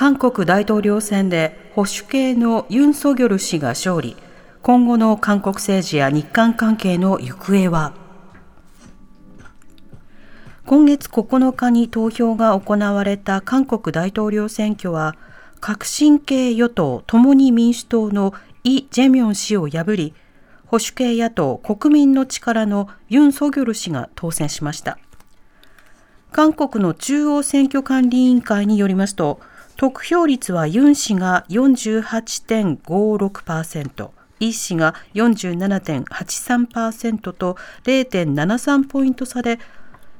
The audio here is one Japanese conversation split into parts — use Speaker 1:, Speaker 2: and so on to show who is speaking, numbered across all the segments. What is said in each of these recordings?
Speaker 1: 韓国大統領選で保守系のユン・ソギョル氏が勝利。今後の韓国政治や日韓関係の行方は？今月9日に投票が行われた韓国大統領選挙は革新系与党共に民主党のイ・ジェミョン氏を破り保守系野党国民の力のユン・ソギョル氏が当選しました。韓国の中央選挙管理委員会によりますと得票率はユン氏が48.56%、イ氏が47.83%と0.73ポイント差で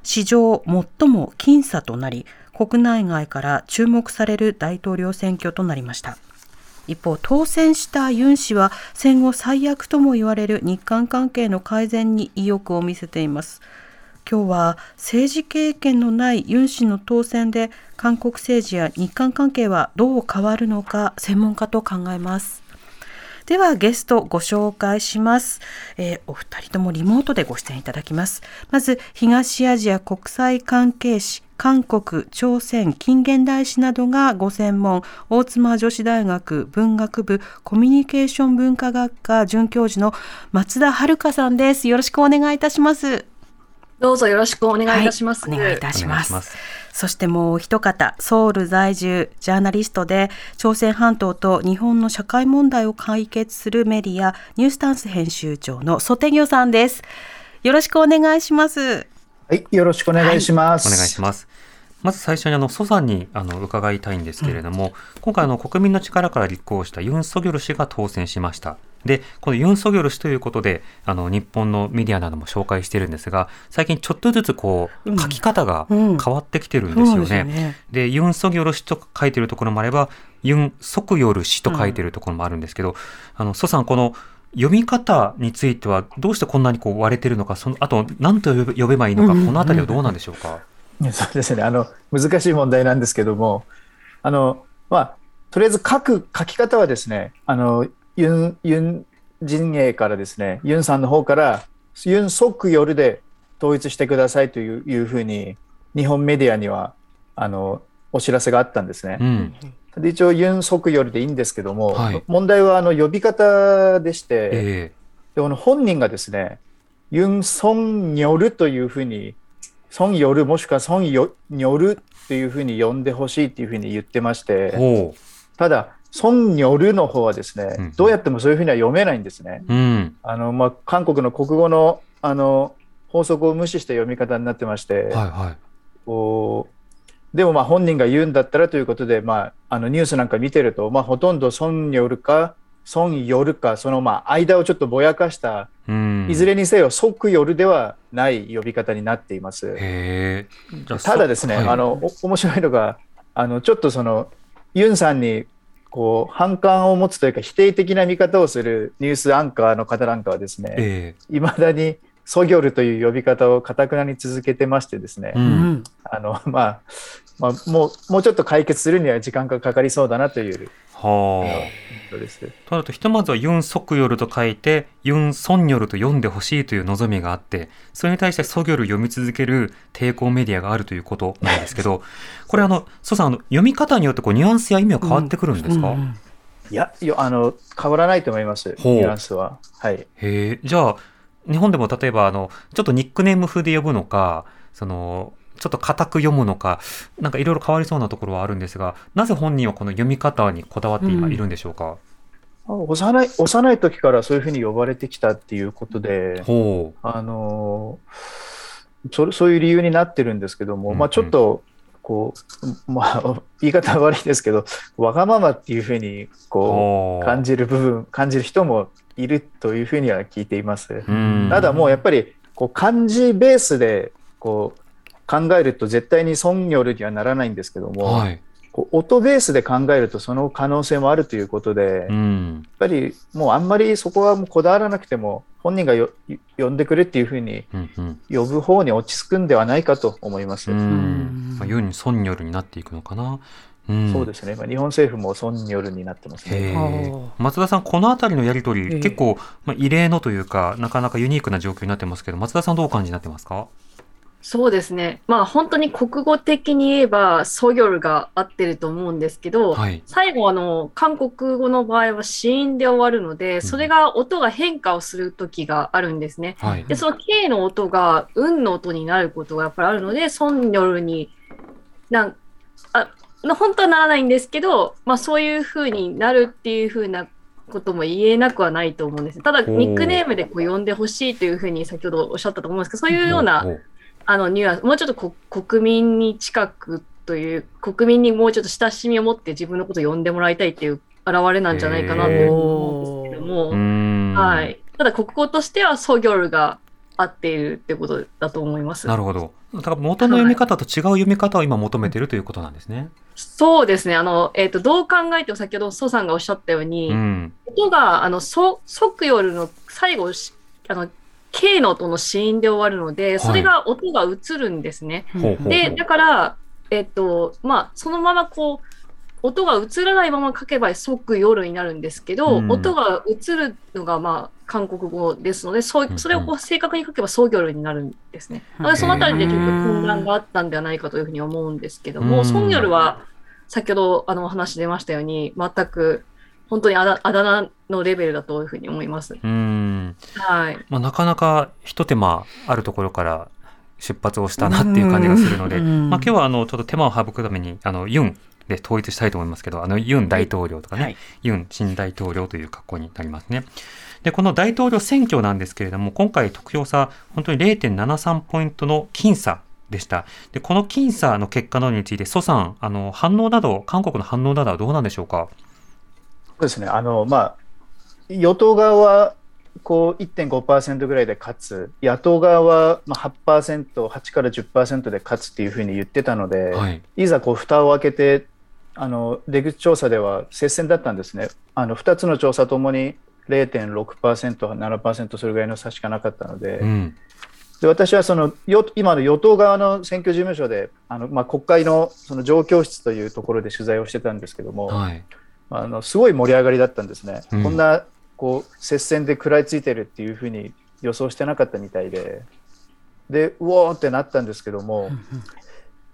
Speaker 1: 史上最も僅差となり、国内外から注目される大統領選挙となりました。一方、当選したユン氏は戦後最悪とも言われる日韓関係の改善に意欲を見せています。今日は政治経験のないユン氏の当選で韓国政治や日韓関係はどう変わるのか専門家と考えます。ではゲストご紹介します、えーお二人ともリモートでご出演いただきます。まず東アジア国際関係史韓国、朝鮮、近現代史などがご専門、大妻女子大学文学部コミュニケーション文化学科准教授の松田遥さんです。よろしくお願いいたします。
Speaker 2: どうぞよろしくお願いいたします。
Speaker 1: はい、お願いいたします。そしてもう一方ソウル在住ジャーナリストで朝鮮半島と日本の社会問題を解決するメディアニュースタンス編集長のソテギョさんです。よろしくお願いします。
Speaker 3: はい、よろしくお願いします。
Speaker 4: お願い。しますまず最初にあの蘇さんにあの伺いたいんですけれども、今回あの国民の力から立候補したユン・ソギョル氏が当選しましたでこのユン・ソギョル氏ということであの日本のメディアなども紹介してるんですが最近ちょっとずつこう書き方が変わってきてるんですよね。
Speaker 1: そうですよね
Speaker 4: でユン・ソギョル氏と書いてるところもあればユン・ソクヨル氏と書いてるところもあるんですけど、あの蘇さんこの読み方についてはどうしてこんなにこう割れてるのかそのあと何と呼べばいいのか、このあたりはどうなんでしょうか？
Speaker 3: そうですね。あの、難しい問題なんですけども、あの、まあ、とりあえず書く、書き方はですね、あの、ユン、ユン陣営からですね、ユンさんの方から、ユン・ソクヨルで統一してくださいといういうふうに、日本メディアには、あの、お知らせがあったんですね。
Speaker 4: うん、
Speaker 3: で一応、ユン・ソクヨルでいいんですけども、
Speaker 4: はい。
Speaker 3: 問題はあの呼び方でして、
Speaker 4: え
Speaker 3: でこの本人がですね、ユン・ソンニョルというふうに、ソン・ヨルもしくはソン・ヨニョルというふうに呼んでほしいというふうに言ってまし
Speaker 4: え
Speaker 3: て、
Speaker 4: ほ
Speaker 3: ただ、ソン・ニョルの方はですね、
Speaker 4: うん
Speaker 3: どうやってもそういうふうには読めないんですね。
Speaker 4: う。うん。
Speaker 3: あのまあ、韓国の国語のあの法則を無視した読み方になってまして、
Speaker 4: はいはい。
Speaker 3: こうでもまあ本人が言うんだったらということで、まあ、あのニュースなんか見てると、まあ、ほとんどソン・ニョルか、ソン・ヨルか、そのまあ間をちょっとぼやかした
Speaker 4: うん。
Speaker 3: いずれにせよ、即夜ではない呼び方になっています。ただですね、
Speaker 4: はい
Speaker 3: あのお面白いのが、あのちょっとそのユンさんにこう反感を持つというか、否定的な見方をするニュースアンカーの方なんかはですね、
Speaker 4: え
Speaker 3: いまだにソギョルという呼び方をかたくなに続けてましてですね、
Speaker 4: え。う。
Speaker 1: うんん
Speaker 3: あのまあまあ、もうもうちょっと解決するには時間がかかりそうだなという
Speaker 4: は
Speaker 3: ことです。
Speaker 4: あ。となるとひとまずはユン・ソクヨルと書いてユン・ソンニョルと読んでほしいという望みがあってそれに対してソギョル読み続ける抵抗メディアがあるということなんですけど これあの蘇さんあの読み方によってこうニュアンスや意味は変わってくるんですか、
Speaker 1: うんうん
Speaker 3: いや、いやあの変わらないと思います、ニュアンスは。はい
Speaker 4: へえ、じゃあ、日本でも例えば、あの、ちょっとニックネーム風で呼ぶのか、その、ちょっと固く読むのか、なんかいろいろ変わりそうなところはあるんですが、なぜ本人はこの読み方にこだわって今いるんでしょうか？
Speaker 3: 幼い幼い時からそういうふうに呼ばれてきたっていうことで、
Speaker 4: ほ
Speaker 3: あのそれそういう理由になってるんですけども、
Speaker 4: うんうん
Speaker 3: まあ、ちょっとこう、まあ、言い方は悪いですけど、わがままっていうふうにこ
Speaker 4: う。
Speaker 3: う感じる部分、感じる人もいるというふうには聞いています。
Speaker 4: うん。
Speaker 3: ただもうやっぱりこう漢字ベースでこう考えると絶対にソンニョルにはならないんですけども、
Speaker 4: はい。
Speaker 3: こう音ベースで考えるとその可能性もあるということで、やっ
Speaker 4: うん。
Speaker 3: ぱりもうあんまりそこはもうこだわらなくても本人がよ呼んでくれっていうふうに。呼ぶ方に落ち着くんではないかと思います。
Speaker 4: うん。まあ、ユン・ソンニョルになっていくのかな。うん。
Speaker 3: そうですね、まあ、日本政府もソンによるになってます
Speaker 4: へ
Speaker 3: ね。
Speaker 4: ー松田さん、このあたりのやり取り、
Speaker 1: ええ
Speaker 4: 結構、まあ、異例のというか、なかなかユニークな状況になってますけど、松田さん、どうお感じになってますか？
Speaker 2: そうですね。まあ本当に国語的に言えば、ソギョルが合ってると思うんですけど、
Speaker 4: はい。
Speaker 2: 最後あの、韓国語の場合は子音で終わるので、それが音が変化をする時があるんですね。
Speaker 4: はい。
Speaker 2: で、その K の音が運の音になることがやっぱりあるので、ソンニョルになんあな本当はならないんですけど、まあそういうふうになるっていうふうなことも言えなくはないと思うんですね。ただ、ニックネームでこう呼んでほしいというふうに先ほどおっしゃったと思うんですけど、そういうようなあのニュアンス、もうちょっとこ国民に近くという、国民にもうちょっと親しみを持って自分のことを呼んでもらいたいっていう現れなんじゃないかなと思うんですけども。は。い。ただ、国語としてはソギョルが合っているってことだと思います。
Speaker 4: なるほど。だから元の読み方と違う読み方を今求めているということなんですね。
Speaker 2: そうですね。あの、えっ、と、どう考えても先ほど蘇さんがおっしゃったように、
Speaker 4: うん。
Speaker 2: 音が、あの、ソ、ソクヨルの最後、しあの、K の音の子音で終わるので、それが音が映るんですね。
Speaker 4: ほうほうほう。
Speaker 2: で、だから、えっと、まあ、そのままこう、音が映らないまま書けば即夜になるんですけど、
Speaker 4: うん。
Speaker 2: 音が映るのがまあ韓国語ですので、そ
Speaker 4: うんう
Speaker 2: うん。それをこう正確に書けばソギョルになるんですね。なのでそのあたりでちょっと混乱があったんではないかというふうに思うんですけども、
Speaker 4: うん。
Speaker 2: ソギョルは先ほどあのお話出ましたように、全く本当にあだあだ名のレベルだというふうに思います。
Speaker 4: うん。
Speaker 2: はい。
Speaker 4: まあ、なかなか一手間あるところから出発をしたなっていう感じがするので、
Speaker 1: うん
Speaker 4: まあ、今日はあのちょっと手間を省くためにあのユンで統一したいと思いますけどあのユン大統領とかね、
Speaker 1: はい
Speaker 4: ユン新大統領という格好になりますね。でこの大統領選挙なんですけれども今回得票差本当に0.73ポイントの僅差でした。でこの僅差の結果などについて蘇さんあの反応など韓国の反応などはどうなんでしょうか？
Speaker 3: そうですね、あのまあ、与党側はこう1.5%ぐらいで勝つ、野党側はまあ8%、8から10%で勝つっていうふうに言ってたので、
Speaker 4: はい。
Speaker 3: いざこう蓋を開けて、あの出口調査では接戦だったんですね。あの2つの調査ともに0.6%、7%それぐらいの差しかなかったので、
Speaker 4: うん。
Speaker 3: で私はその与今の与党側の選挙事務所であの、まあ、国会のその状況室というところで取材をしてたんですけども、
Speaker 4: はい。
Speaker 3: あのすごい盛り上がりだったんですね。
Speaker 4: うん
Speaker 3: こんなこう接戦で食らいついてるっていうふうに予想してなかったみたいで、で、うおーってなったんですけども、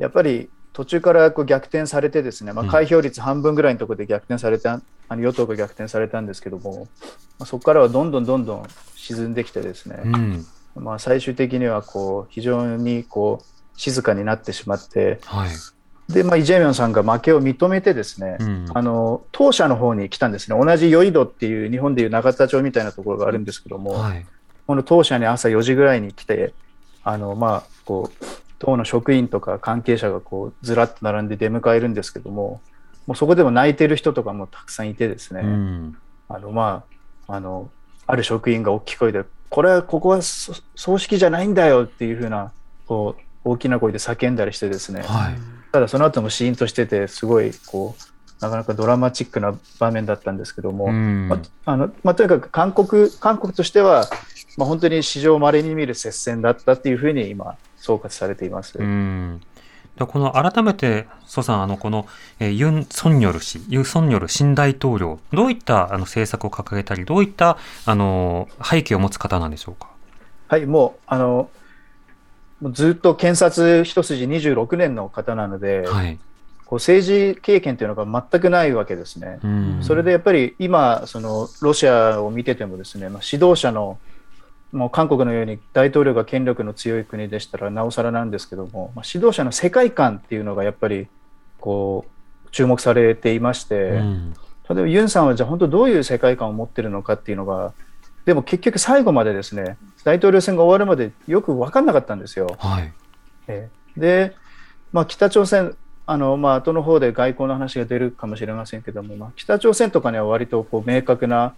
Speaker 3: やっぱり途中からこう逆転されてですね、まあ、
Speaker 4: うん
Speaker 3: 開票率半分ぐらいのところで逆転された、あの与党が逆転されたんですけども、まあ、そこからはどんどんどんどん沈んできてですね、
Speaker 4: うん。
Speaker 3: まあ、最終的にはこう非常にこう静かになってしまって、
Speaker 4: はい。
Speaker 3: で、まあ、イ・ジェミョンさんが負けを認めてですね、
Speaker 4: うん。
Speaker 3: あの当社の方に来たんですね、同じヨイドっていう日本でいう永田町みたいなところがあるんですけども、
Speaker 4: はい。
Speaker 3: この当社に朝4時ぐらいに来て、あのまあ、こう党の職員とか関係者がこうずらっと並んで出迎えるんですけども、もうそこでも泣いてる人とかもたくさんいてですね、
Speaker 4: うん。
Speaker 3: あのまあ、あのある職員が大きい声で、これはここはそ葬式じゃないんだよっていうふうなこう大きな声で叫んだりしてですね、
Speaker 4: はい。
Speaker 3: ただその後もシーンとしてて、すごいこうなかなかドラマチックな場面だったんですけども、
Speaker 4: うん
Speaker 3: まああのまあ、とにかく韓国韓国としては、まあ、本当に史上まれに見る接戦だったっていうふうに今、総括されています。
Speaker 4: うん。でこの改めて、蘇さん、あの、この、えーユン・ソンニョル氏、ユン・ソンニョル新大統領、どういったあの政策を掲げたり、どういった、あの、背景を持つ方なんでしょうか？
Speaker 3: はい、もうあのもうずっと検察一筋26年の方なので、
Speaker 4: はい。
Speaker 3: こう政治経験というのが全くないわけですね。
Speaker 4: うん。
Speaker 3: それでやっぱり今、そのロシアを見ててもですね、まあ、指導者のもう韓国のように大統領が権力の強い国でしたらなおさらなんですけども、まあ、指導者の世界観っていうのがやっぱりこう注目されていまして、
Speaker 4: うん。
Speaker 3: 例えばユンさんはじゃあ本当どういう世界観を持ってるのかっていうのが、でも結局最後までですね、大統領選が終わるまでよく分かんなかったんですよ。
Speaker 4: はい。
Speaker 3: ええで、まあ、北朝鮮、あのまあ後の方で外交の話が出るかもしれませんけども、まあ、北朝鮮とかには割とこう明確な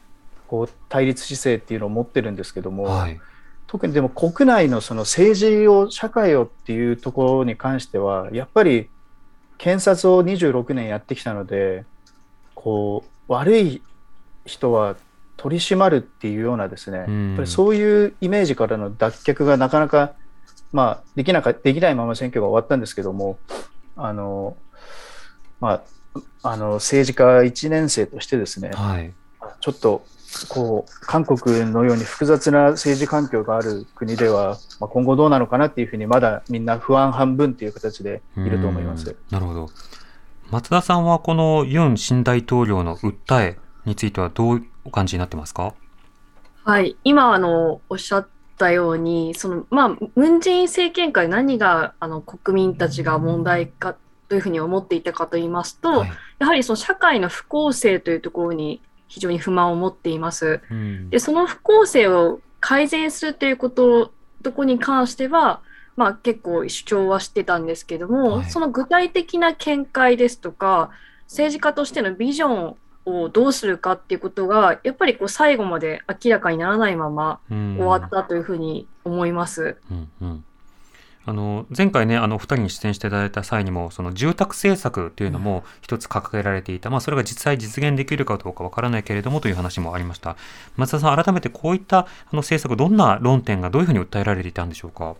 Speaker 3: こう対立姿勢っていうのを持ってるんですけども、
Speaker 4: はい。
Speaker 3: 特にでも国内のその政治を、社会をっていうところに関しては、やっぱり検察を26年やってきたので、こう、悪い人は取り締まるっていうようなですね、
Speaker 4: うん
Speaker 3: やっぱりそういうイメージからの脱却がなかなか、まあ、できなかできないまま選挙が終わったんですけども、あの、まあ、あの政治家1年生としてですね、
Speaker 4: はい。
Speaker 3: ちょっとこう韓国のように複雑な政治環境がある国では、まあ、今後どうなのかなっていうふうにまだみんな不安半分という形でいると思います
Speaker 4: うん。なるほど。松田さんはこのユン新大統領の訴えについてはどうお感じになってますか？
Speaker 2: はい、今あのおっしゃったように、そのまあ、ムン・ジェイン政権下で何があの国民たちが問題かというふうに思っていたかと言いますと、
Speaker 4: はい。
Speaker 2: やはりその社会の不公正というところに非常に不満を持っています。
Speaker 4: うん。
Speaker 2: で、その不公正を改善するということとこに関しては、まあ、結構主張はしてたんですけども、
Speaker 4: はい。
Speaker 2: その具体的な見解ですとか、政治家としてのビジョンをどうするかっていうことが、やっぱりこう最後まで明らかにならないまま
Speaker 4: うん
Speaker 2: 終わったというふうに思います。
Speaker 4: うんうんあの前回ね、あのお二人に出演していただいた際にも、その住宅政策というのも一つ掲げられていた、まあ、それが実際実現できるかどうかわからないけれどもという話もありました。松田さん、改めてこういったあの政策、どんな論点がどういうふうに訴えられていたんでしょうか？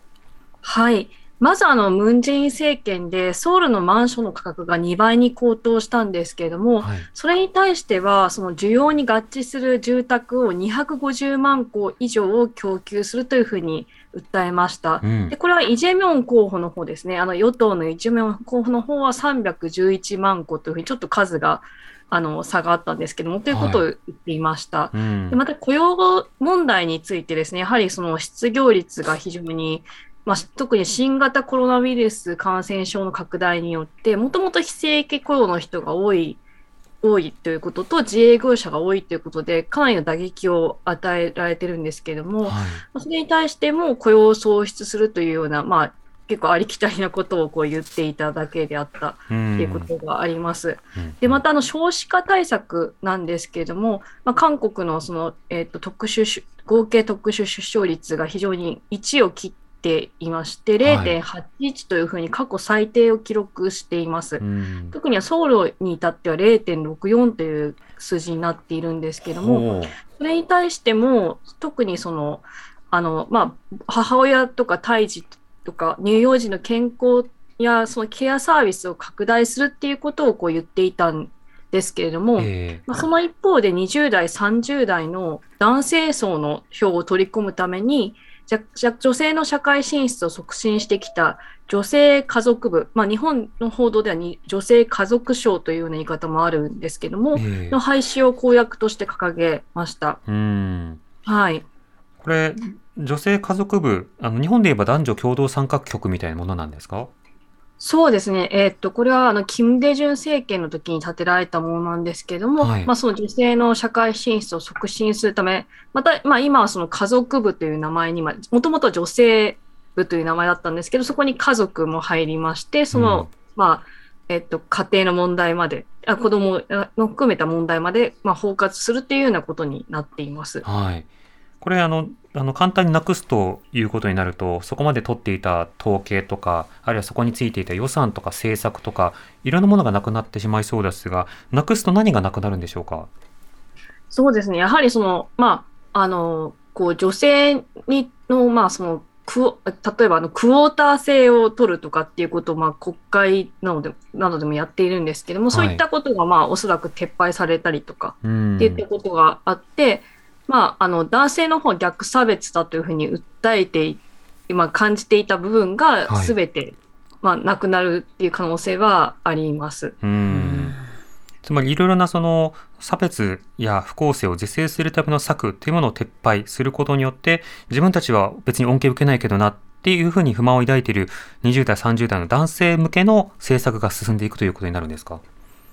Speaker 2: はい。まずあの、ムン・ジェイン政権でソウルのマンションの価格が2倍に高騰したんですけれども、
Speaker 4: はい、
Speaker 2: それに対しては、その需要に合致する住宅を250万戸以上を供給するというふうに訴えました。
Speaker 4: うん
Speaker 2: で、これはイ・ジェミョン候補の方ですね。あの、与党のイ・ジェミョン候補の方は311万戸というふうにちょっと数が、あの、差があったんですけども、ということを言っていました。
Speaker 4: うん
Speaker 2: でまた雇用問題についてですね、やはりその失業率が非常に、まあ、特に新型コロナウイルス感染症の拡大によって、もともと非正規雇用の人が多い、多いということと、自営業者が多いということで、かなりの打撃を与えられてるんですけれども、
Speaker 4: はい
Speaker 2: まあそれに対しても雇用を創出するというような、まあ、結構ありきたりなことをこう言っていただけであった
Speaker 4: うん
Speaker 2: っていうことがあります。
Speaker 4: うん
Speaker 2: で、またあの少子化対策なんですけれども、まあ、韓国のその、えっと特殊出合計特殊出生率が非常に1を切っていまして、
Speaker 4: はい。
Speaker 2: 0.81というふうに過去最低を記録しています。
Speaker 4: うん。
Speaker 2: 特にはソウルに至っては0.64という数字になっているんですけれども、それに対しても、特にその、あの、まあ、母親とか胎児とか乳幼児の健康やそのケアサービスを拡大するっていうことをこう言っていたんですけれども、
Speaker 4: え
Speaker 2: まあ、その一方で20代、30代の男性層の票を取り込むために、女性の社会進出を促進してきた女性家族部、まあ、日本の報道ではに女性家族省というような言い方もあるんですけども、
Speaker 4: ええ
Speaker 2: の廃止を公約として掲げました。
Speaker 4: うん
Speaker 2: はい。
Speaker 4: これ、女性家族部、あの日本で言えば男女共同参画局みたいなものなんですか？
Speaker 2: そうですね。えーっと、これは、あの、キム・デジュン政権の時に建てられたものなんですけれども、
Speaker 4: はい
Speaker 2: まあ、その女性の社会進出を促進するため、また、まあ、今はその家族部という名前に、まあ、もともとは女性部という名前だったんですけど、そこに家族も入りまして、その、
Speaker 4: うん
Speaker 2: まあ、えっと、家庭の問題まで、あ子供の含めた問題まで、まあ、包括するというようなことになっています。
Speaker 4: はい。これあの、あの簡単になくすということになると、そこまで取っていた統計とか、あるいはそこについていた予算とか政策とか、いろんなものがなくなってしまいそうですが、なくすと何がなくなるんでしょうか？
Speaker 2: そうですね。やはりその、まあ、あの、こう、女性にの、まあ、その、クオ例えばあのクォーター制を取るとかっていうことを、まあ、国会などでなどでもやっているんですけども、そういったことが、まあ、おそらく撤廃されたりとか
Speaker 4: うん。
Speaker 2: っていったことがあって、まあ、あの男性の方は逆差別だというふうに訴えてい、まあ、感じていた部分が
Speaker 4: はい
Speaker 2: すべて、まあ、なくなるっていう可能性はあります。
Speaker 4: うん。つまりいろいろなその差別や不公正を是正するための策というものを撤廃することによって自分たちは別に恩恵を受けないけどなっていうふうに不満を抱いている20代30代の男性向けの政策が進んでいくということになるんですか？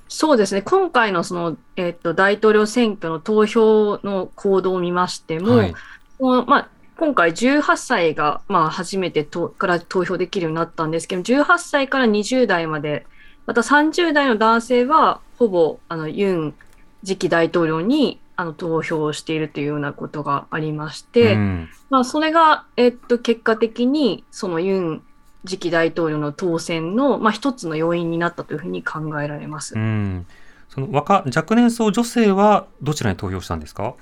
Speaker 2: そうですね、今回のその、えっと大統領選挙の投票の行動を見ましても、
Speaker 4: はい。
Speaker 2: まあ、今回18歳が、まあ、初めてとから投票できるようになったんですけど、18歳から20代まで、また30代の男性は、ほぼあのユン次期大統領にあの投票をしているというようなことがありまして、
Speaker 4: うん。
Speaker 2: まあ、それが、えっと、結果的に、そのユン次期大統領の当選の、まあ、一つの要因になったというふうに考えられます。
Speaker 4: うん、その若若年層女性はどちらに投票したんですか？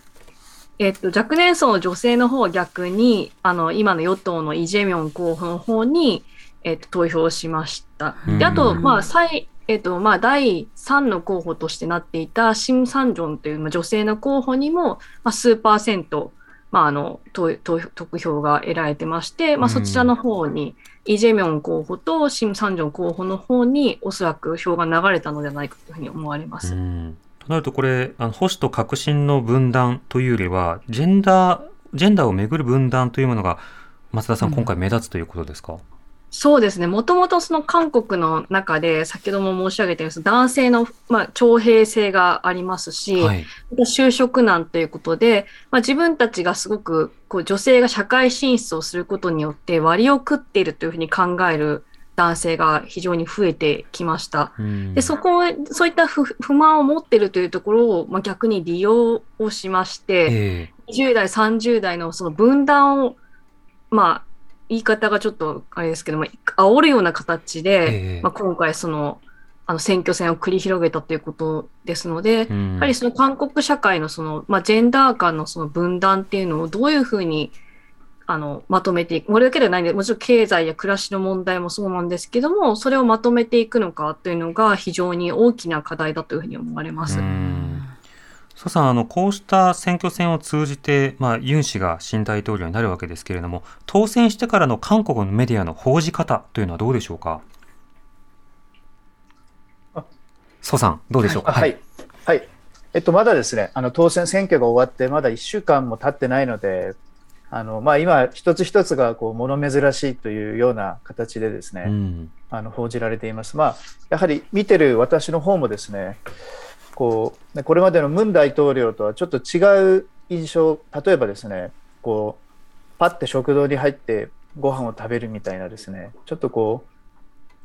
Speaker 2: えっと、若年層の女性の方は逆に、あの、今の与党のイ・ジェミョン候補の方に、えっと、投票しました。で、あと、
Speaker 1: うん
Speaker 2: まあ、最、えっと、まあ、第3の候補としてなっていたシム・サンジョンというまあ女性の候補にも、まあ、数パーセント、まあ、あの、投投得票が得られてまして、まあ、そちらの方に、イ・ジェミョン候補とシム・サンジョン候補の方に、おそらく票が流れたのではないかというふうに思われます。
Speaker 4: うん。となるとこれあの保守と革新の分断というよりはジェンダージェンダーをめぐる分断というものが松田さん、
Speaker 1: うん。
Speaker 4: 今回目立つということですか、
Speaker 2: そうですね。もともとその韓国の中で、先ほども申し上げたように、男性の、まあ、徴兵制がありますし、
Speaker 4: はい
Speaker 2: 就職難ということで、まあ、自分たちがすごくこう女性が社会進出をすることによって割を食っているというふうに考える男性が非常に増えてきました。
Speaker 4: うん
Speaker 2: で、そこを、そういった不不満を持っているというところを、まあ、逆に利用をしまして、
Speaker 4: え
Speaker 2: 20代、30代のその分断を、まあ、言い方がちょっとあれですけども、煽るような形
Speaker 4: え
Speaker 2: で、
Speaker 4: え
Speaker 2: まあ、今回その、あの選挙戦を繰り広げたということですので、
Speaker 4: えうん。
Speaker 2: やはりその韓国社会のその、まあ、ジェンダー間のその分断っていうのをどういうふうにあのまとめていく、これだけではないんで、もちろん経済や暮らしの問題もそうなんですけども、それをまとめていくのかというのが非常に大きな課題だというふうに思われます。
Speaker 4: うん蘇さんあのこうした選挙戦を通じて、まあ、ユン氏が新大統領になるわけですけれども当選してからの韓国のメディアの報じ方というのはどうでしょうか？
Speaker 3: あ
Speaker 4: 蘇さんどうでしょうか、
Speaker 3: はい、はい。えっと、まだですね、あの当選選挙が終わって、まだ1週間も経ってないので、あのまあ、今、一つ一つがこう物珍しいというような形でですね、
Speaker 4: うん。
Speaker 3: あの報じられています。まあ、やはり見てる私の方もですね、こうねこれまでのムン大統領とはちょっと違う印象、例えばですね、こうパッて食堂に入ってご飯を食べるみたいなですね、ちょっとこ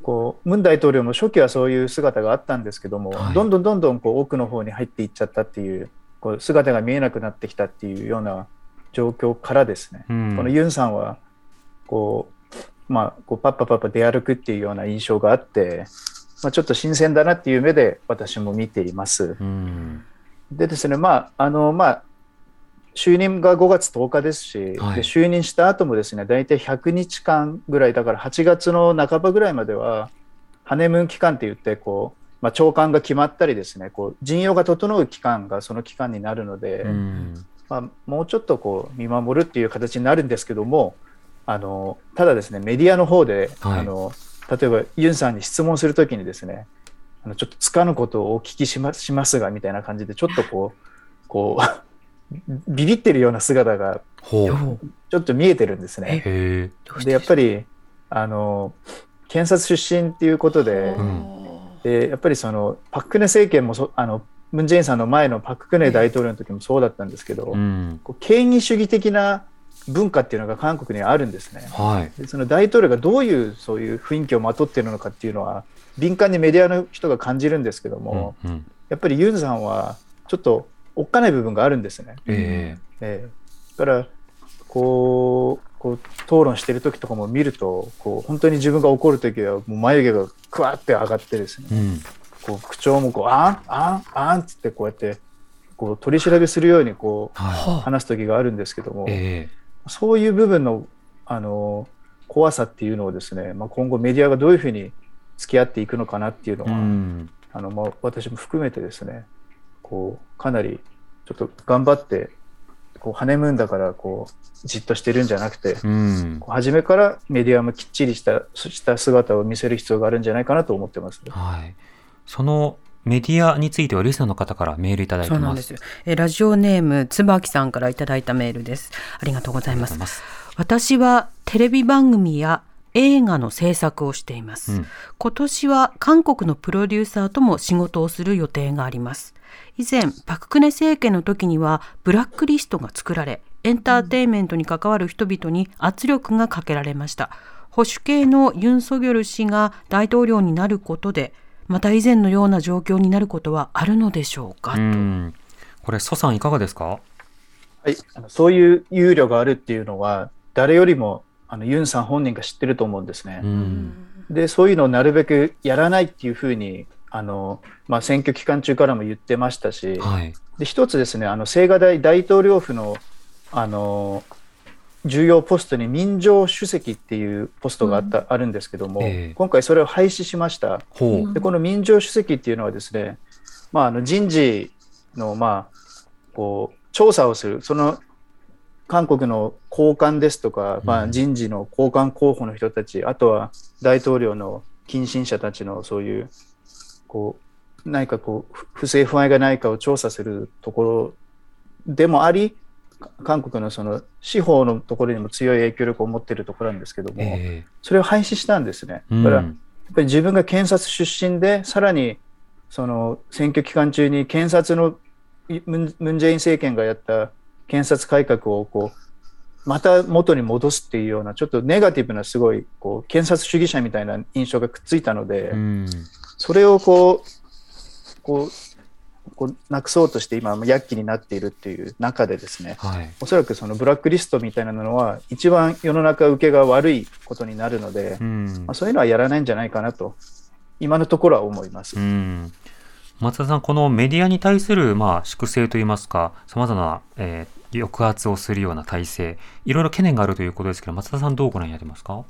Speaker 3: う、こうムン大統領も初期はそういう姿があったんですけども、
Speaker 4: はい。
Speaker 3: どんどんどんどんこう奥の方に入っていっちゃったっていう、こう姿が見えなくなってきたっていうような状況からですね、
Speaker 4: うん。
Speaker 3: このユンさんはこう、まあ、こうパッパパッパ出歩くっていうような印象があって、まあ、ちょっと新鮮だなっていう目で私も見ています。
Speaker 4: うん。
Speaker 3: でですね、まああのまあ、就任が5月10日ですし、
Speaker 4: はい。
Speaker 3: で就任した後もですね大体100日間ぐらいだから8月の半ばぐらいまではハネムーン期間って言ってこう、まあ、長官が決まったりですねこう陣容が整う期間がその期間になるので、
Speaker 4: うん。
Speaker 3: まあ、もうちょっとこう見守るっていう形になるんですけどもあのただですねメディアの方で、
Speaker 4: はい。
Speaker 3: あの例えばユンさんに質問するときにですねあのちょっとつかぬことをお聞きしましますがみたいな感じでちょっとこうこう ビビってるような姿が
Speaker 4: ほう。
Speaker 1: お
Speaker 3: ちょっと見えてるんですね。でやっぱりあの検察出身っていうことで,、
Speaker 4: うん。
Speaker 3: でやっぱりそのパク・クネ政権もそあのムン・ジェインさんの前のパク・クネ大統領の時もそうだったんですけど、
Speaker 4: うん。
Speaker 3: こう権威主義的な文化っていうのが韓国にはあるんですね。
Speaker 4: はい。
Speaker 3: でその大統領がどういうそういう雰囲気をまとっているのかっていうのは敏感にメディアの人が感じるんですけども、
Speaker 4: うんうん。
Speaker 3: やっぱりユンさんはちょっとおっかない部分があるんですね。
Speaker 4: え
Speaker 3: え。えだからこうこう討論してる時とかも見るとこう本当に自分が怒る時はもう眉毛がクワって上がってですね。
Speaker 4: えうん。
Speaker 3: こう口調もこうあんあんあんっつってこうやってこう取り調べするようにこう話す時があるんですけども、
Speaker 4: いえ
Speaker 3: そういう部分のあの怖さっていうのをですね、まあ、今後メディアがどういうふうに付き合っていくのかなっていうの
Speaker 4: えう
Speaker 3: は、
Speaker 4: ん
Speaker 3: あのまあ、私も含めてですねこうかなりちょっと頑張ってこうハネムーンだからこうじっとしてるんじゃなくて、
Speaker 4: うん
Speaker 3: こう初めからメディアもきっちりしたした姿を見せる必要があるんじゃないかなと思ってます。
Speaker 4: はい。そのメディアについてはリスナーの方からメールいただいてます。
Speaker 1: そうなんですよ。えラジオネーム椿さんからいただいたメールです。ありがとうございます
Speaker 4: ありがとうござい。ます。
Speaker 1: 私はテレビ番組や映画の制作をしています、
Speaker 4: うん
Speaker 1: 今年は韓国のプロデューサーとも仕事をする予定があります以前パククネ政権の時にはブラックリストが作られエンターテインメントに関わる人々に圧力がかけられました保守系のユン・ソギョル氏が大統領になることでまた以前のような状況になることはあるのでしょうか、
Speaker 4: うん。これ蘇さんいかがですか？
Speaker 3: はい、あのそういう憂慮があるっていうのは誰よりもあのユンさん本人が知ってると思うんですね。
Speaker 4: うん
Speaker 3: でそういうのをなるべくやらないっていうふうにあの、まあ、選挙期間中からも言ってましたし、
Speaker 4: はい。
Speaker 3: で一つですねあの青瓦台大統領府のあの重要ポストに民情主席っていうポストがあった、あるんですけども、
Speaker 4: ええ。
Speaker 3: 今回それを廃止しました。でこの民情主席っていうのはですね、まあ、あの人事の、まあ、こう調査をするその韓国の高官ですとか、まあ、
Speaker 4: うん
Speaker 3: 人事の高官候補の人たち、あとは大統領の近親者たちのそういうこう何かこうふ不正不安がないかを調査するところでもありか韓国のその司法のところにも強い影響力を持っているところなんですけども、
Speaker 4: え
Speaker 3: それを廃止したんですね。
Speaker 4: え
Speaker 3: だから、やっ
Speaker 4: うん
Speaker 3: ぱり自分が検察出身で、さらにその選挙期間中に検察のいムンムン・ジェイン政権がやった検察改革をこうまた元に戻すっていうような、ちょっとネガティブな、すごいこう検察主義者みたいな印象がくっついたので、
Speaker 4: うん。
Speaker 3: それをこうこうこうなくそうとして、今、躍起になっているっていう中でですね、
Speaker 4: はい。
Speaker 3: おそらくそのブラックリストみたいなのは、一番世の中受けが悪いことになるので、
Speaker 4: うん
Speaker 3: まあ、そういうのはやらないんじゃないかなと、今のところは思います。
Speaker 4: うん松田さん、このメディアに対する、まあ、粛清といいますか、さまざまな、えー抑圧をするような体制、いろいろ懸念があるということですけど、松田さん、どうご覧になってますか？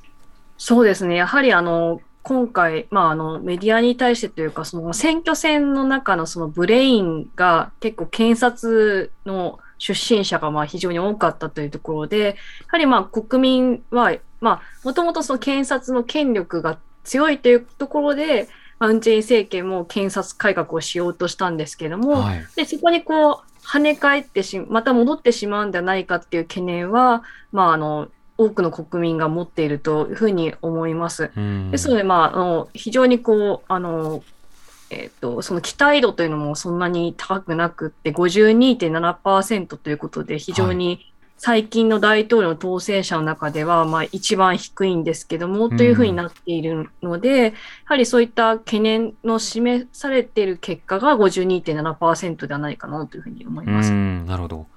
Speaker 2: そうですね。やはりあの、今回、まあ、あの、メディアに対してというか、その選挙戦の中のそのブレインが結構検察の出身者がまあ非常に多かったというところで、やはりまあ国民は、まあ、もともとその検察の権力が強いというところで、まあ、ウンチェイン政権も検察改革をしようとしたんですけれども、
Speaker 4: はい。
Speaker 2: で、そこにこう、跳ね返ってし、また戻ってしまうんじゃないかっていう懸念は、まあ、あの、多くの国民が持っているというふうに思います。
Speaker 4: うん
Speaker 2: ですので、まあ、あの、非常にこう、あの、えっ、と、その期待度というのもそんなに高くなくって、52.7%ということで、非常に最近の大統領の当選者の中では、まあ、一番低いんですけども、というふうになっているので、やはりそういった懸念の示されている結果が52.7%ではないかなというふうに思いうます。
Speaker 4: ん、なるほど。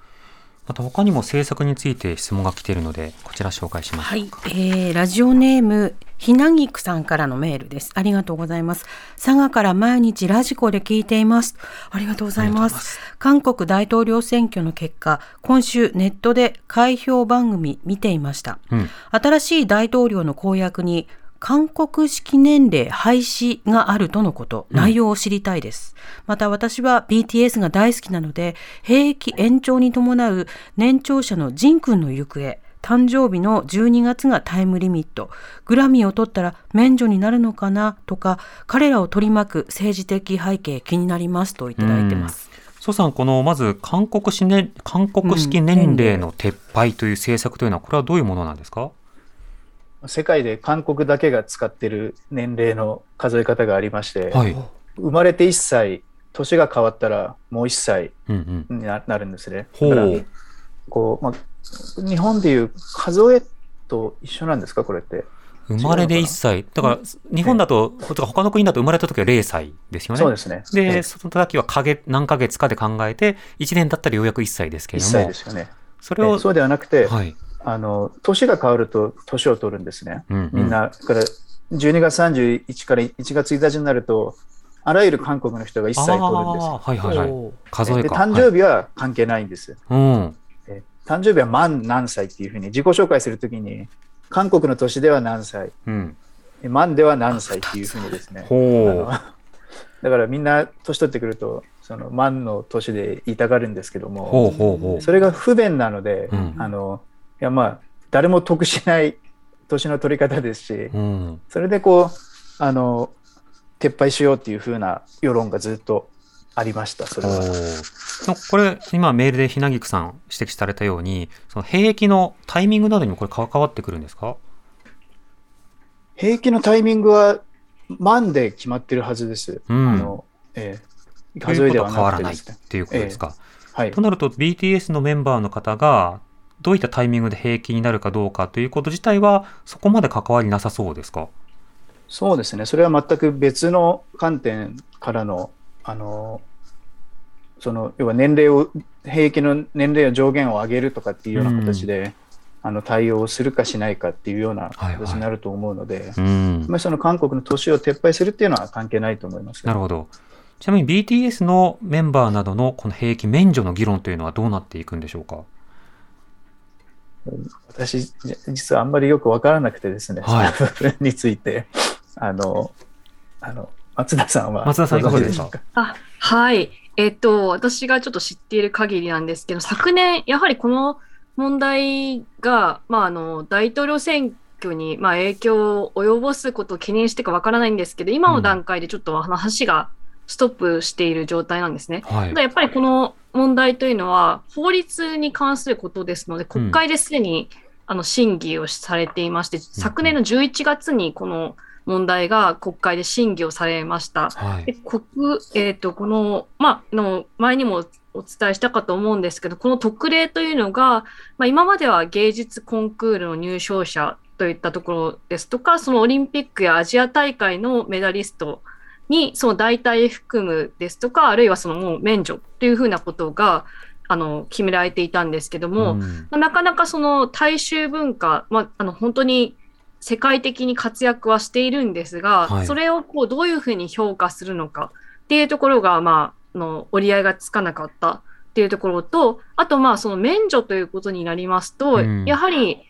Speaker 4: また他にも政策について質問が来ているので、こちら紹介しまし
Speaker 1: はいえーラジオネームひなぎくさんからのメールです。ありがとうございます。佐賀から毎日ラジコで聞いています。ありがとうございま。
Speaker 4: ありがとうございます
Speaker 1: 韓国大統領選挙の結果、今週ネットで開票番組見ていました。
Speaker 4: うん
Speaker 1: 新しい大統領の公約に韓国式年齢廃止があるとのこと、内容を知りたいです。また私は BTS が大好きなので、兵役延長に伴う年長者のジン君の行方、誕生日の12月がタイムリミット、グラミーを取ったら免除になるのかなとか、彼らを取り巻く政治的背景気になりますといただいてます。
Speaker 4: 蘇さん、このまず韓国式年韓国式年齢の撤廃という政策というのは、これはどういうものなんですか？
Speaker 3: 世界で韓国だけが使ってる年齢の数え方がありまして、
Speaker 4: はい。
Speaker 3: 生まれて1歳、年が変わったらもう1歳
Speaker 4: うんうん。
Speaker 3: にななるんですね。
Speaker 4: ほ
Speaker 3: だから
Speaker 4: う。
Speaker 3: こう、まあ、日本でいう数えと一緒なんですか、これって？
Speaker 4: 生まれで1歳。だから、日本だと、とか他の国だと生まれた時は0歳ですよね。
Speaker 3: そうですね。
Speaker 4: で、
Speaker 3: え
Speaker 4: その時は影何ヶ月かで考えて、1年経ったらようやく1歳ですけ
Speaker 3: 1
Speaker 4: れども
Speaker 3: 歳で、すよね。
Speaker 4: それを、
Speaker 3: えそうではなくて、
Speaker 4: はい。
Speaker 3: あの年が変わると年を取るんですね。
Speaker 4: うんうん
Speaker 3: みんな、だから12月31から1月1日になると、あらゆる韓国の人が1歳取るんです
Speaker 4: はいはいはい。数え
Speaker 3: で
Speaker 4: か。
Speaker 3: 誕生日は関係ないんです。
Speaker 4: はいうん。
Speaker 3: え誕生日は満何歳っていうふうに自己紹介するときに、韓国の年では何歳、
Speaker 4: うん。
Speaker 3: え満では何歳っていうふうにですね。だからみんな年取ってくると、その満の年で言いたがるんですけど
Speaker 4: う。
Speaker 3: も、
Speaker 4: ほうほうほう。
Speaker 3: それが不便なので、
Speaker 4: うん
Speaker 3: あのいやまあ誰も得しない 年の取り方ですし、
Speaker 4: うん。
Speaker 3: それでこうあの撤廃しようっていう風な世論がずっとありました。それは。
Speaker 4: のこれ、今メールでひなぎくさん指摘されたように、その兵役のタイミングなどにもこれ関わってくるんですか？
Speaker 3: 兵役のタイミングは万で決まってるはずです。
Speaker 4: うん
Speaker 3: あのええ
Speaker 4: ということ
Speaker 3: 数えでは
Speaker 4: は変わらないっ
Speaker 3: なくて
Speaker 4: いうことですか？
Speaker 3: はい
Speaker 4: と。なると BTS のメンバーの方がどういったタイミングで兵役になるかどうかということ自体はそこまで関わりなさそうですか？
Speaker 3: そうですね。それは全く別の観点からの、あの、その、要は年齢を、兵役の年齢の上限を上げるとかっていうような形で、あの対応をするかしないかっていうような
Speaker 4: はい
Speaker 3: 形になると思うので、
Speaker 4: うん
Speaker 3: まあその韓国の都市を撤廃するっていうのは関係ないと思います。
Speaker 4: なるほど。ちなみに BTS のメンバーなどのこの兵役免除の議論というのはどうなっていくんでしょうか？
Speaker 3: 私、じ実はあんまりよくわからなくてですね、
Speaker 4: はい。
Speaker 3: その部分について、あの、あの、松田さんは
Speaker 4: 松田さんいかがで
Speaker 3: しょう
Speaker 2: あはい。えっと、私がちょっと知っている限りなんですけど、昨年、やはりこの問題が、まあ、あの、大統領選挙に、まあ、影響を及ぼすことを懸念してかわからないんですけど、今の段階でちょっと話がストップしている状態なんですね。
Speaker 4: はい
Speaker 2: ただ。やっぱりこの問題というのは、法律に関することですので、国会ですでに、あの審議をされていまして、昨年の11月にこの問題が国会で審議をされました。
Speaker 4: はい
Speaker 2: で。国えー、とこの、まあ、の前にもお伝えしたかと思うんですけど、この特例というのが、まあ、今までは芸術コンクールの入賞者といったところですとか、そのオリンピックやアジア大会のメダリストにその代替含むですとか、あるいはそのもう免除というふうなことがあの決められていたんですけども、
Speaker 4: うん。
Speaker 2: まあなかなかその大衆文化、まあ、あの本当に世界的に活躍はしているんですが、
Speaker 4: はい。
Speaker 2: それをこうどういうふうに評価するのかっていうところが、まあ、あの折り合いがつかなかったっていうところと、あとまあその免除ということになりますと、
Speaker 4: うん。
Speaker 2: やはり、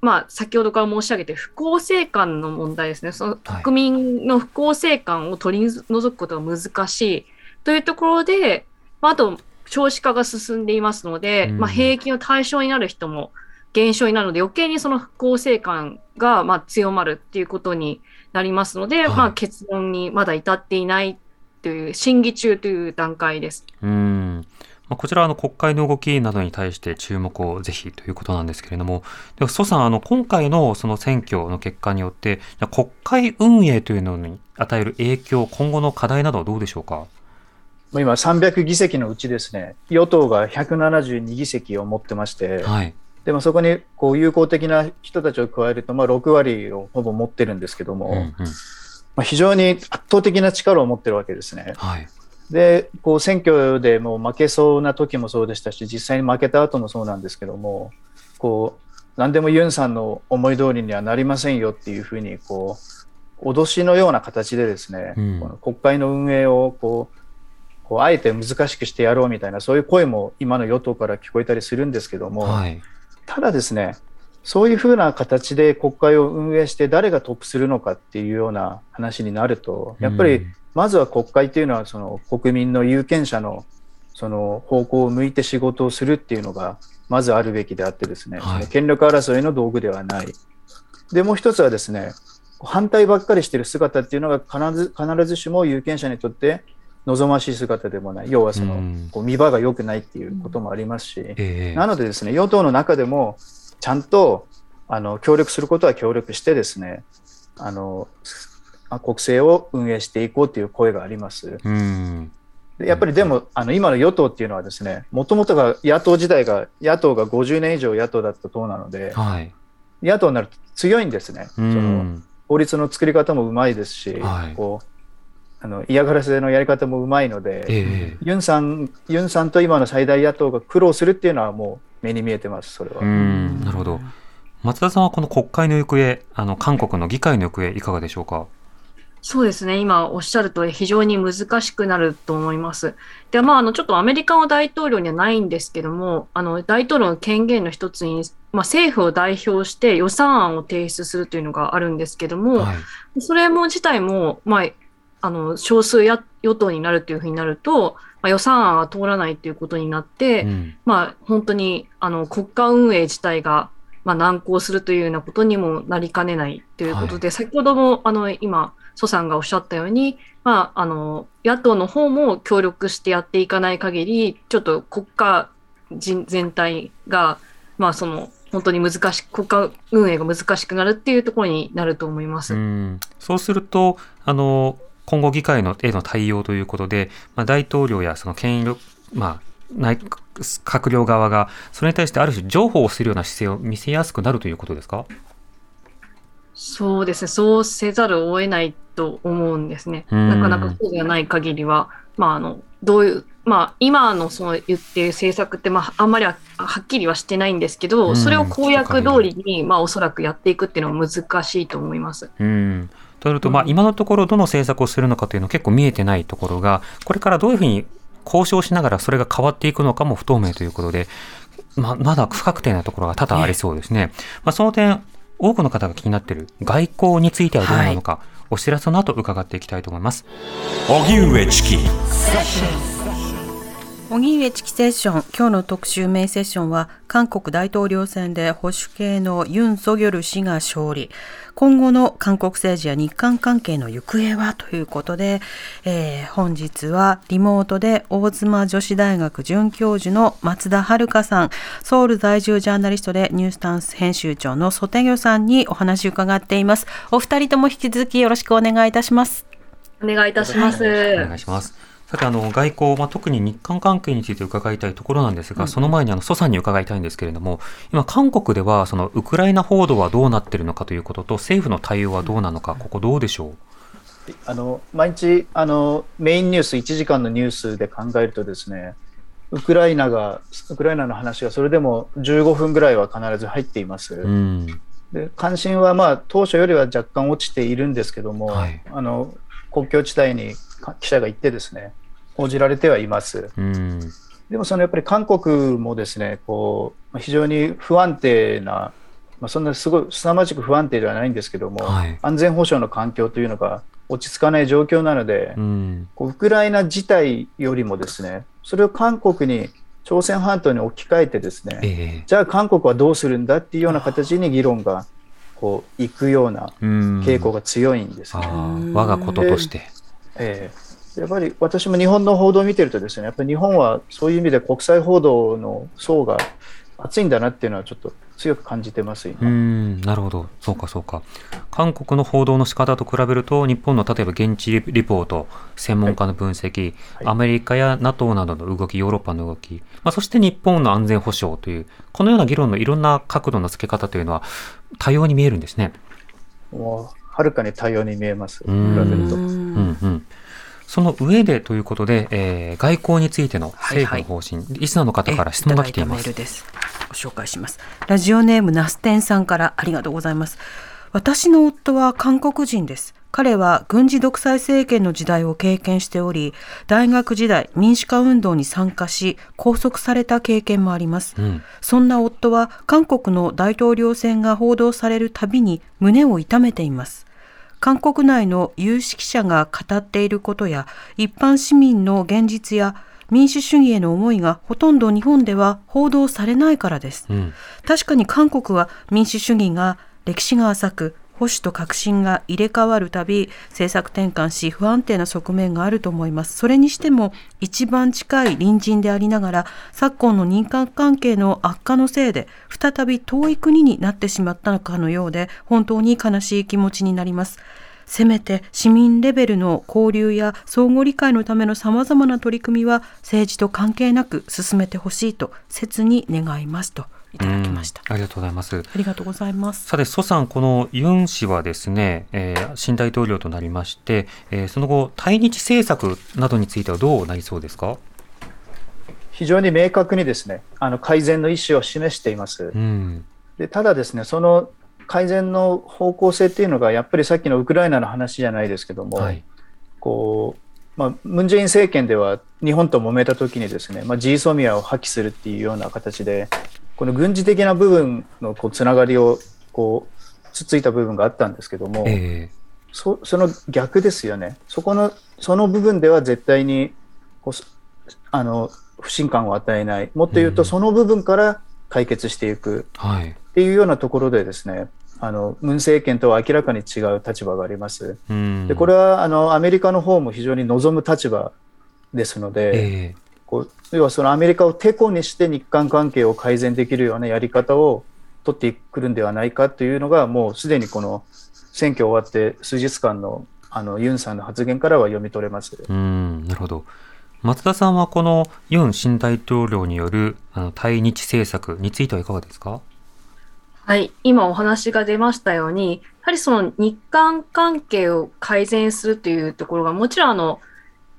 Speaker 2: まあ、先ほどから申し上げて不公正感の問題ですね。その
Speaker 4: はい
Speaker 2: 国民の不公正感を取り除くことが難しいというところで、まあ、あと少子化が進んでいますので、
Speaker 4: うん
Speaker 2: まあ、兵役の対象になる人も減少になるので余計にその不公正感がまあ強まるっていうことになりますので、
Speaker 4: はい
Speaker 2: まあ、結論にまだ至っていないという審議中という段階です。
Speaker 4: うん。まあ、こちらはあの国会の動きなどに対して注目をぜひということなんですけれども、では蘇さん、あの今回のその選挙の結果によって、国会運営というのに与える影響、今後の課題などはどうでしょうか？
Speaker 3: 今300議席のうちですね、与党が172議席を持ってまして、
Speaker 4: はい。
Speaker 3: でもそこにこう有効的な人たちを加えると、まあ、6割をほぼ持ってるんですけども、
Speaker 4: うんうん
Speaker 3: まあ、非常に圧倒的な力を持ってるわけですね。
Speaker 4: はい。
Speaker 3: で、こう選挙でもう負けそうな時もそうでしたし、実際に負けた後もそうなんですけども、こう何でもユンさんの思い通りにはなりませんよっていうふうにこう脅しのような形でですね、
Speaker 4: うん
Speaker 3: この国会の運営をこうこうあえて難しくしてやろうみたいなそういう声も今の与党から聞こえたりするんですけども、
Speaker 4: はい。
Speaker 3: ただですね、そういうふうな形で国会を運営して誰がトップするのかっていうような話になると、やっぱり
Speaker 4: うん
Speaker 3: まずは国会っていうのはその国民の有権者のその方向を向いて仕事をするっていうのがまずあるべきであってですね、
Speaker 4: はい。
Speaker 3: 権力争いの道具ではない。で、もう一つはですね、反対ばっかりしてる姿っていうのが必ず必ずしも有権者にとって望ましい姿でもない。要はその、
Speaker 4: うん。
Speaker 3: こう見場が良くないっていうこともありますし、
Speaker 4: ええ。
Speaker 3: なのでですね、与党の中でもちゃんとあの協力することは協力してですね、あのあ国政を運営していこうという声があります。
Speaker 4: うん。
Speaker 3: でやっぱりでも、あの今の与党っていうのはですね、もともとが野党時代が、野党が50年以上野党だった党なので、
Speaker 4: はい。
Speaker 3: 野党になると強いんですね。
Speaker 4: う
Speaker 3: その
Speaker 4: ん。
Speaker 3: 法律の作り方もうまいですし、
Speaker 4: はい
Speaker 3: こうあの嫌がらせのやり方もうまいので、
Speaker 4: ええ
Speaker 3: ユンさん、ユンさんと今の最大野党が苦労するっていうのはもう目に見えてます、それは。
Speaker 4: うん。なるほど。松田さんはこの国会の行方、あの韓国の議会の行方いかがでしょうか？
Speaker 2: そうですね、今おっしゃるとり非常に難しくなると思います。で、まあ、あのちょっとアメリカの大統領にはないんですけども、あの大統領の権限の一つに、まあ、政府を代表して予算案を提出するというのがあるんですけども、
Speaker 4: はい。
Speaker 2: それも自体も、まあ、あの少数や与党になるというふうになると、まあ、予算案が通らないということになって、
Speaker 4: うん。
Speaker 2: まあ、本当にあの国家運営自体が、まあ、難航するというようなことにもなりかねないということで、先ほどもあの今、蘇さんがおっしゃったように、まあ、あの野党の方も協力してやっていかない限り、ちょっと国家人全体が、まあ、その本当に難しく、国家運営が難しくなるっていうところになると思います。
Speaker 4: うん。そうすると、あの、今後議会のへの対応ということで、まあ、大統領やその権力、まあ、内閣僚側が、それに対してある種、譲歩をするような姿勢を見せやすくなるということですか？
Speaker 2: そうですね、そうせざるを得ないと思うんですね。
Speaker 4: うん
Speaker 2: なかなかそうではない限りは。まあ、あの、どういう、まあ、今のその言ってる政策って、まあ、あんまりははっきりはしてないんですけど、
Speaker 4: うん
Speaker 2: それを公約通りに、まあ、おそらくやっていくっていうのは難しいと思います。
Speaker 4: うんとなると、まあ、今のところどの政策をするのかというのは結構見えてないところが、これからどういうふうに交渉しながらそれが変わっていくのかも不透明ということで、ままだ不確定なところが多々ありそうですね。まあ、その点、多くの方が気になっている外交についてはどうなのか、お知らせの後伺っていきたいと思います。
Speaker 5: 荻上チキ
Speaker 1: 荻上チキセッション今日の特集メインセッションは韓国大統領選で保守系のユン・ソギョル氏が勝利今後の韓国政治や日韓関係の行方はということで、えー本日はリモートで大妻女子大学准教授の松田遥さんソウル在住ジャーナリストでニュースタンス編集長のソテギョさんにお話を伺っていますお二人とも引き続きよろしくお願いいたします
Speaker 2: お願いいたします。
Speaker 4: お願いします。さて、あの、外交、まあ、特に日韓関係について伺いたいところなんですが、その前に、あの、蘇さんに伺いたいんですけれども、今、韓国では、その、ウクライナ報道はどうなっているのかということと、政府の対応はどうなのか、ここどうでしょ
Speaker 3: あの毎日あのメインニュース1時間のニュースで考えるとですねウクライナがウクライナの話がそれでも15分ぐらいは必ず入っています。
Speaker 4: う。うん。
Speaker 3: で関心はまあ当初よりは若干落ちているんですけども、
Speaker 4: はい
Speaker 3: あの国境地帯にか記者が行ってですね報じられてはいます。
Speaker 4: うん。
Speaker 3: でもそのやっぱり韓国もですねこうまあ非常に不安定な、まあ、そんなすごい凄まじく不安定ではないんですけども、
Speaker 4: はい
Speaker 3: 安全保障の環境というのが落ち着かない状況なので、
Speaker 4: うん。
Speaker 3: こうウクライナ自体よりもですねそれを韓国に朝鮮半島に置き換えてですね、
Speaker 4: ええ
Speaker 3: じゃあ韓国はどうするんだっていうような形に議論がこう行くような
Speaker 4: うん。
Speaker 3: 傾向が強いんですね。
Speaker 4: 我がこととして。
Speaker 3: ええやっぱり私も日本の報道を見てるとですねやっぱり日本はそういう意味で国際報道の層が厚いんだなっていうのはちょっと強く感じてます
Speaker 4: う
Speaker 3: 今。
Speaker 4: ん、なるほど。そうか、そうか。韓国の報道の仕方と比べると、日本の例えば現地リリポート、専門家の分析、
Speaker 3: はい
Speaker 4: アメリカや NATO などの動き、ヨーロッパの動き、まあ、そして日本の安全保障という、このような議論のいろんな角度の付け方というのは、多様に見えるんですね。
Speaker 3: もうはるかに多様に見えます。比
Speaker 4: うん
Speaker 3: べると。
Speaker 4: うんうん。その上でということで、えー外交についての政府の方針、リスナーの方から質問が来ています。
Speaker 1: す。ご紹介します。ラジオネームナステンさんからありがとうございます。私の夫は韓国人です。彼は軍事独裁政権の時代を経験しており、大学時代民主化運動に参加し、拘束された経験もあります。
Speaker 4: うん
Speaker 1: そんな夫は韓国の大統領選が報道されるたびに胸を痛めています。韓国内の有識者が語っていることや一般市民の現実や民主主義への思いがほとんど日本では報道されないからです。
Speaker 4: うん
Speaker 1: 確かに韓国は民主主義が歴史が浅く保守と革新が入れ替わるたび政策転換し不安定な側面があると思います。それにしても一番近い隣人でありながら昨今の日韓関係の悪化のせいで再び遠い国になってしまったのかのようで本当に悲しい気持ちになります。せめて市民レベルの交流や相互理解のためのさまざまな取り組みは政治と関係なく進めてほしいと切に願いますと。いただきました。
Speaker 4: うんありがとうございます。
Speaker 1: ありがとうございます。
Speaker 4: さて、蘇さん、このユン氏はですね、えー新大統領となりまして、えーその後、対日政策などについてはどうなりそうですか？
Speaker 3: 非常に明確にですねあの改善の意思を示しています
Speaker 4: う。ん。
Speaker 3: でただですねその改善の方向性っていうのがやっぱりさっきのウクライナの話じゃないですけども、
Speaker 4: はい。
Speaker 3: こうまあ、ムン・ジェイン政権では日本と揉めた時にですね、まあ、ジーソミアを破棄するっていうような形でこの軍事的な部分のこうつながりをこうつっついた部分があったんですけども、
Speaker 4: え
Speaker 3: そその逆ですよねそこのその部分では絶対にこうすあの不信感を与えないもっと言うと
Speaker 4: うん
Speaker 3: その部分から解決していく
Speaker 4: ーはい。
Speaker 3: っていうようなところでですねあのムン政権とは明らかに違う立場があります。
Speaker 4: うん。
Speaker 3: でこれはあのアメリカの方も非常に望む立場ですので、
Speaker 4: え
Speaker 3: こう要はそのアメリカをてこにして日韓関係を改善できるようなやり方を取ってくるんではないかというのがもうすでにこの選挙終わって数日間のあのユンさんの発言からは読み取れます。
Speaker 4: ーうん、なるほど。松田さんはこのユン新大統領によるあの対日政策についてはいかがですか？
Speaker 2: はい、今お話が出ましたように、やはりその日韓関係を改善するというところが、もちろんあの、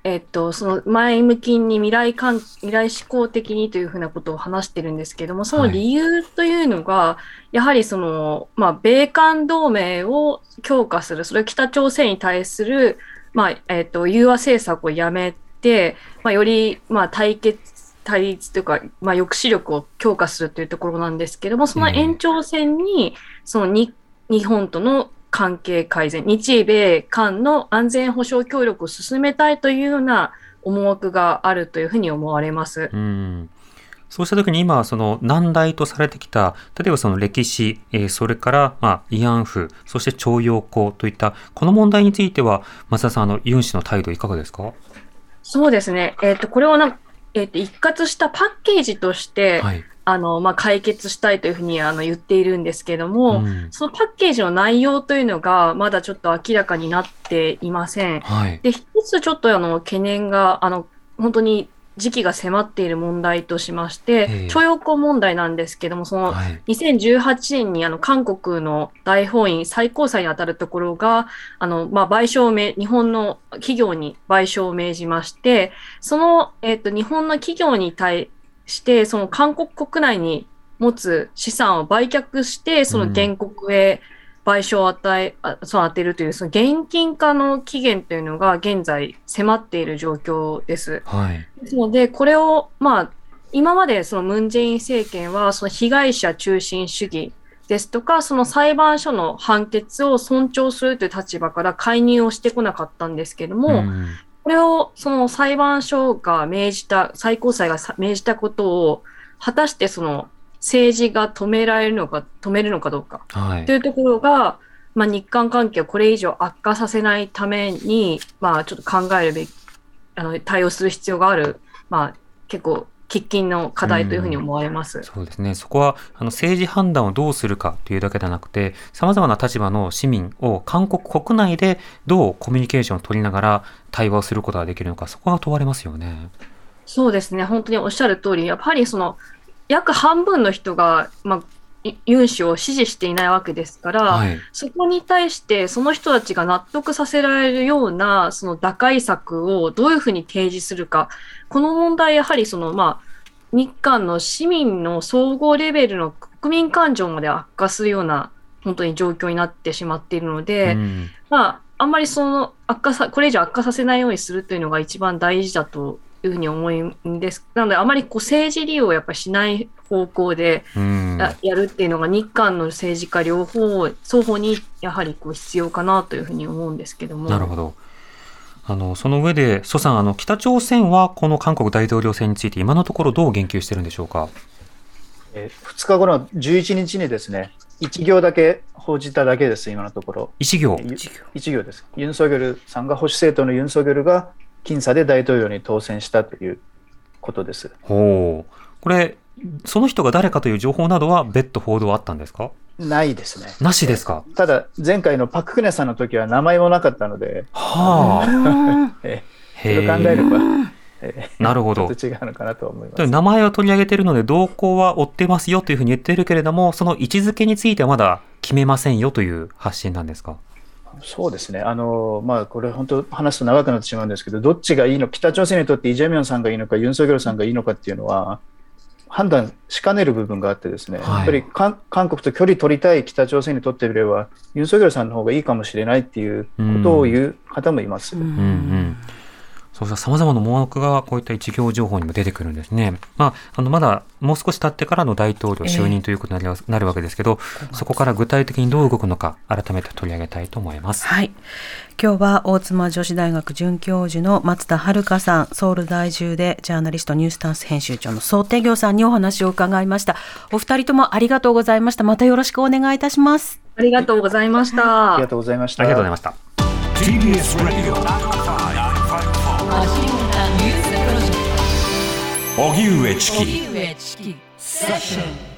Speaker 2: えっと、その前向きに未来感未来志向的にというふうなことを話してるんですけども、その理由というのが、やはりその、まあ、米韓同盟を強化する、それは北朝鮮に対する、まあえっと、融和政策をやめて、まあ、より、まあ、対決、対立というか、まあ、抑止力を強化するというところなんですけども、その延長線に、そのに日本との関係改善、日米韓の安全保障協力を進めたいというような思惑があるというふうに思われます。
Speaker 4: うんそうしたときに今、その難題とされてきた、例えばその歴史、えー、それから、まあ、慰安婦、そして徴用工といった、この問題については、増田さん、あの、ユン氏の態度いかがですか？
Speaker 2: そうですね。えっ、ー、と、これをな、えっ、ー、と、一括したパッケージとして、はい、あの、まあ、解決したいというふうにあの言っているんですけども、うん、そのパッケージの内容というのがまだちょっと明らかになっていません。はい、で、一つちょっとあの懸念が、あの、本当に時期が迫っている問題としまして、徴用工問題なんですけども、その2018年にあの韓国の大法院、最高裁に当たるところが、あのまあ、賠償を命、日本の企業に賠償を命じまして、その、えっと、日本の企業に対して、その韓国国内に持つ資産を売却して、その原告へ賠償を与え、うん、その当てるという、その現金化の期限というのが現在迫っている状況です。はい、ですので、これを、まあ、今までそのムン・ジェイン政権は、その被害者中心主義ですとか、その裁判所の判決を尊重するという立場から介入をしてこなかったんですけども、うん、これをその裁判所が命じた、最高裁が命じたことを、果たしてその政治が止められるのか、止めるのかどうか、はい、というところが、まあ、日韓関係をこれ以上悪化させないために、まあ、ちょっと考えるべき、あの対応する必要がある、まあ、結構喫緊の課題というふうに思われます。
Speaker 4: うそうですね。そこはあの政治判断をどうするかというだけではなくて、さまざまな立場の市民を韓国国内でどうコミュニケーションを取りながら対話をすることができるのか、そこが問われますよね。
Speaker 2: そうですね。本当におっしゃる通り、やっぱりその約半分の人が、まあ、ユン氏を支持していないわけですから、はい、そこに対してその人たちが納得させられるようなその打開策をどういうふうに提示するか、この問題、やはりその、まあ、日韓の市民の総合レベルの国民感情まで悪化するような本当に状況になってしまっているので、うん、まあ、あんまりその悪化さ、これ以上悪化させないようにするというのが一番大事だというふうに思うんです。なので、あまりこう政治利用をやっぱりしない方向でやるっていうのが、日韓の政治家両方、双方にやはりこう必要かなというふうに思うんですけども。
Speaker 4: なるほど。あのその上で、蘇さんあの、北朝鮮はこの韓国大統領選について、今のところどう言及してるんでしょうか？
Speaker 3: え2日後の11日にですね、1行だけ報じただけです、今のところ。
Speaker 4: 1行
Speaker 3: ?1 行です。ユン・ソギョルさんが保守政党のユン・ソギョルが僅差で大統領に当選したということです。
Speaker 4: ほう。これ、その人が誰かという情報などは別途報道あったんですか？
Speaker 3: ないですね。
Speaker 4: なしですか？
Speaker 3: ただ、前回のパク・クネさんの時は名前もなかったので、
Speaker 4: はあ。
Speaker 3: えそれを考えれば、
Speaker 4: え なるほど。
Speaker 3: ちょっと違うのかなと思います。
Speaker 4: 名前を取り上げているので、動向は追ってますよというふうに言ってるけれども、その位置づけについてはまだ決めませんよという発信なんですか？
Speaker 3: そうですね、あのまあ、これ、本当、話すと長くなってしまうんですけど、どっちがいいの、北朝鮮にとってイ・ジェミョンさんがいいのか、ユン・ソギョルさんがいいのかっていうのは、判断しかねる部分があってですね、はい、やっぱり韓国と距離取りたい北朝鮮にとってみれば、ユン・ソギョルさんの方がいいかもしれないっていうことを言う方もいます。うんうんうん
Speaker 4: そうした様々な思惑がこういった一行情報にも出てくるんですね。まあ、あの、まだもう少し経ってからの大統領就任ということになるわけですけど、えー、そこから具体的にどう動くのか、改めて取り上げたいと思います。
Speaker 1: はい。今日は大妻女子大学准教授の松田遥さん、ソウル在住でジャーナリストニュースタンス編集長の総定業さんにお話を伺いました。お二人ともありがとうございました。またよろしくお願いいたします。
Speaker 2: ありがとうございました。
Speaker 3: ありがとうございました。
Speaker 4: ありがとうございました。
Speaker 5: 荻上チキ。セッション